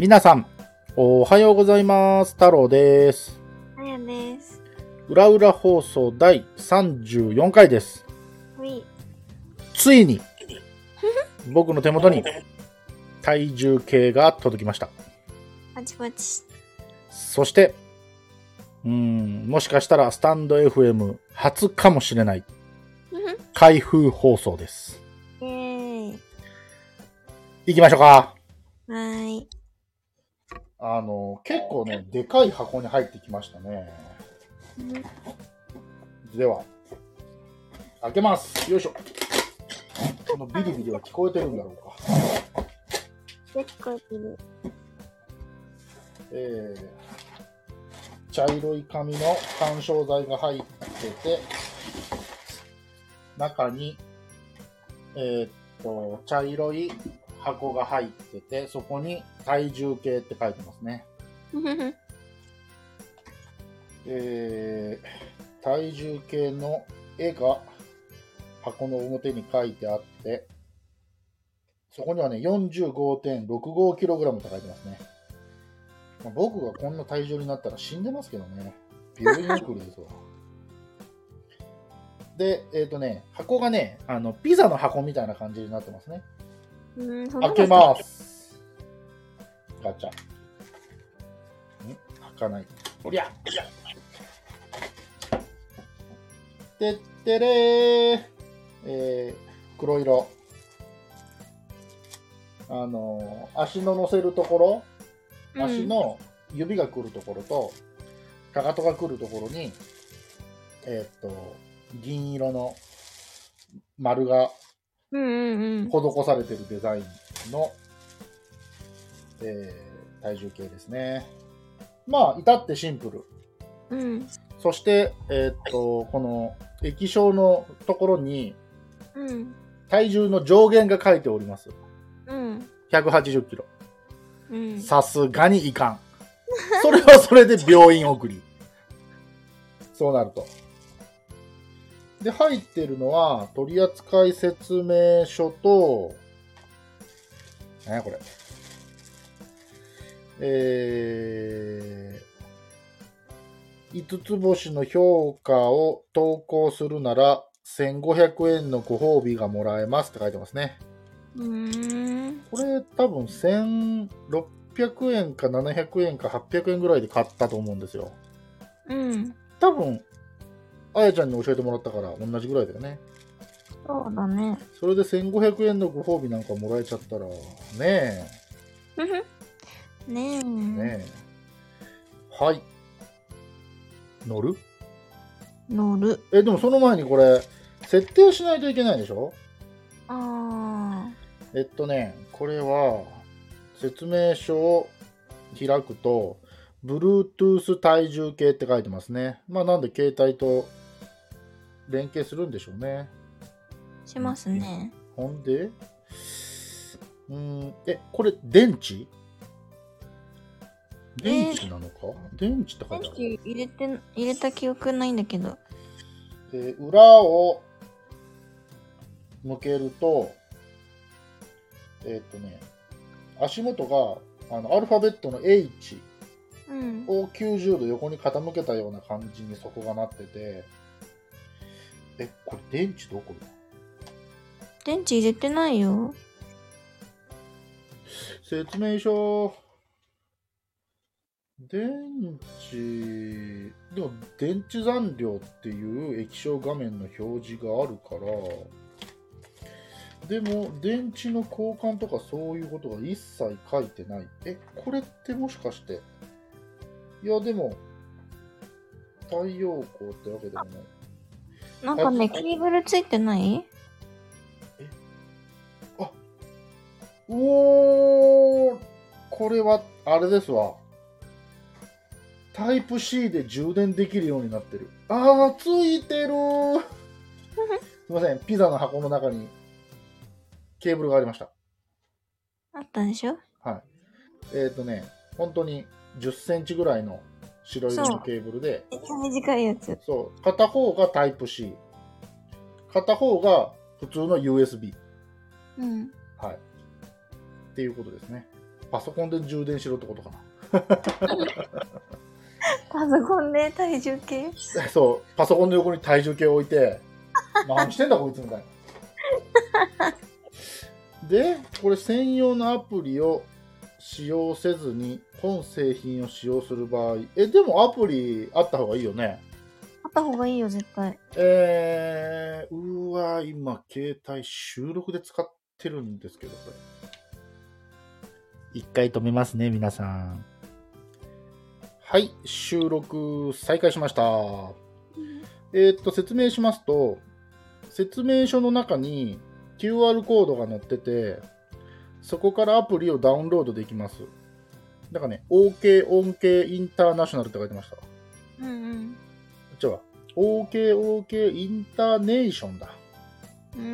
皆さん、おはようございます。太郎です。あやです。裏裏放送第34回です。ついに、僕の手元に体重計が届きました。パチパチ。そして、うーん、もしかしたらスタンド FM 初かもしれない開封放送です。イェーイ。行きましょうか。はーい。あの、結構ね、でかい箱に入ってきましたね。では、開けます。よいしょ。このビリビリは聞こえてるんだろうか。結構いる。えー、茶色い紙の干渉剤が入ってて、中に、えーっと、茶色い箱が入ってて、そこに体重計って書いてますね。えー、体重計の絵が箱の表に書いてあって、そこにはね、45.65kg って書いてますね。まあ僕がこんな体重になったら死んでますけどね。病院送りですわ。で、えっ、とね、箱がね、あの、ピザの箱みたいな感じになってますね。開けます。ガチャ。ん？開かない。おりゃてってれー。えー、黒色。あのー足の乗せるところ、足の指が来るところと、かかとが来るところに、えーっと、銀色の丸がうんうんうん。施されてるデザインの、えー体重計ですね。まあ、至ってシンプル。うん。そして、えーっと、この液晶のところにうん。体重の上限が書いております。うん。180キロ。うん。さすがにいかん。それはそれで病院送り。そうなると。で、入ってるのは、取扱説明書と、何やこれ。えー、5つ星の評価を投稿するなら、1500円のご褒美がもらえますって書いてますね。うん。これ多分1600円か700円か800円ぐらいで買ったと思うんですよ。うん。多分、あやちゃんに教えてもらったから同じぐらいだよね。そうだね。それで1500円のご褒美なんかもらえちゃったら、ねねえ。え、ねえ。はい。乗る？乗る。え、でもその前にこれ、設定しないといけないでしょ？あえっとね、これは、説明書を開くと、Bluetooth 体重計って書いてますね。まあなんで携帯と連携するんでしょうね。ー。しますね。ほんで、うーん、え、これ電池？電池なのか、電池って書いてある。電池入れて、入れた記憶ないんだけど。で裏を向けると、えっ、とね、足元があのアルファベットの H うん。を90度横に傾けたような感じに底がなってて、え、これ電池どこだ？電池入れてないよ。説明書、電池、でも電池残量っていう液晶画面の表示があるから、でも電池の交換とかそういうことが一切書いてない。え、これってもしかして、いやでも、太陽光ってわけでもない。なんかね、ケーブルついてない？おー、これは、あれですわ。タイプ C で充電できるようになってる。あー、ついてるー。すいません、ピザの箱の中にケーブルがありました。あったでしょ？はい。えっ、ー、とね、本当に10センチぐらいの白色のケーブルで、めっちゃ短いやつ。そう、片方がタイプ C、片方が普通の USB。うん。はい。っていうことですね。パソコンで充電しろってことか パソコンで体重計？な。そう、パソコンの横に体重計を置いて、何してんだこいつみたいな。で、これ専用のアプリを使用せずに本製品を使用する場合、え、でもアプリあった方がいいよね。あった方がいいよ、絶対。えー、うわ、今、携帯収録で使ってるんですけど、これ。一回止めますね、皆さん。はい、収録再開しました。えーっと、説明しますと、説明書の中に QR コードが載ってて、そこからアプリをダウンロードできます。だからね、OK 音系インターナショナルって書いてました。うんうん。じゃあ、OKOK インターネーションだ。うーん。う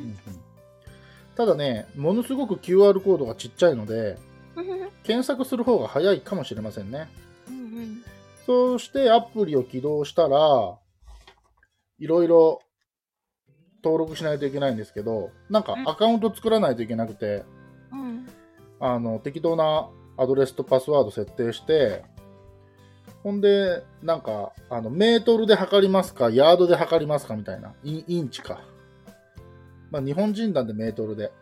んただね、ものすごく QR コードがちっちゃいので、検索する方が早いかもしれませんね。うんそしてアプリを起動したら、いろいろ登録しないといけないんですけど、なんかアカウント作らないといけなくて、うん。うん。あの、適当なアドレスとパスワード設定して、ほんで、なんか、あの、メートルで測りますか、ヤードで測りますかみたいな。インインチか。まあ、日本人なんでメートルで。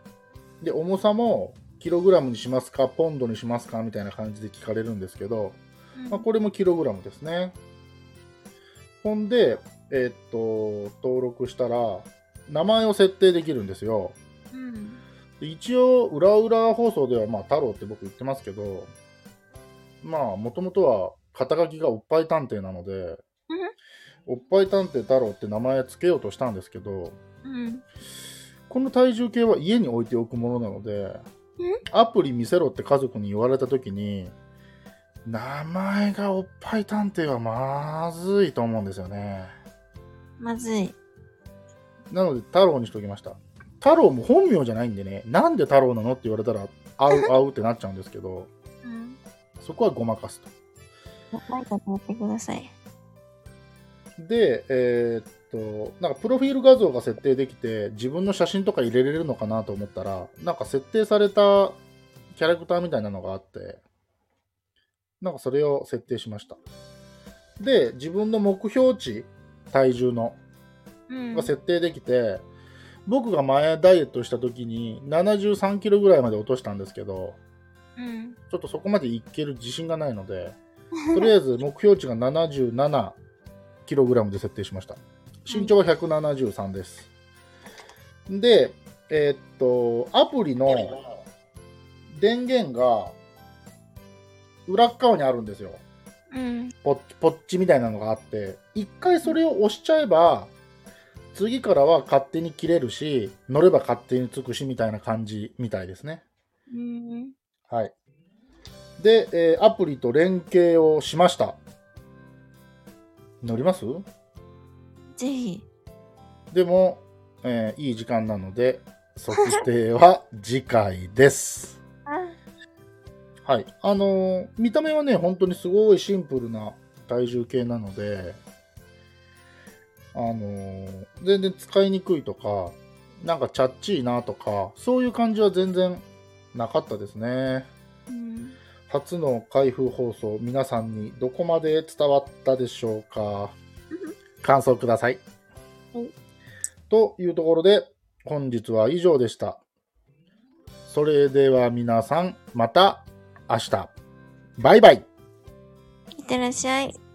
で、重さも、キログラムにしますか、ポンドにしますかみたいな感じで聞かれるんですけど、まあ、これもキログラムですね。ほんで、えーっと、登録したら、名前を設定できるんですよ。うん。で一応、裏裏放送では、まあ、太郎って僕言ってますけど、まあ、もともとは、肩書きがおっぱい探偵なので、おっぱい探偵太郎って名前つけようとしたんですけど、うん。この体重計は家に置いておくものなので、アプリ見せろって家族に言われたときに、名前がおっぱい探偵はまずいと思うんですよね。まずい。なので、太郎にしときました。太郎も本名じゃないんでね、なんで太郎なのって言われたら、合う 合うってなっちゃうんですけど、うん。そこはごまかすと。てください。で、えーっと、なんかプロフィール画像が設定できて、自分の写真とか入れれるのかなと思ったら、なんか設定されたキャラクターみたいなのがあって、なんかそれを設定しました。で、自分の目標値、体重の、うんが設定できて、僕が前ダイエットした時に73キロぐらいまで落としたんですけど、うん。ちょっとそこまでいける自信がないので、とりあえず目標値が77キログラムで設定しました。身長は173です。で、えーっと、アプリの電源が裏っ側にあるんですよ。うん。ポッチポッチみたいなのがあって、一回それを押しちゃえば、次からは勝手に切れるし、乗れば勝手につくしみたいな感じみたいですね。うん。はい。で、えーアプリと連携をしました。乗ります？ぜひ。でも、えーいい時間なので、測定は次回です。あ、はい。あのー見た目はね、本当にすごいシンプルな体重計なので、あのー全然使いにくいとか、なんかチャッチーなとか、そういう感じは全然なかったですね。うん。初の開封放送、皆さんにどこまで伝わったでしょうか感想ください。はいというところで、本日は以上でした。それでは皆さん、また明日。バイバイ。いってらっしゃい。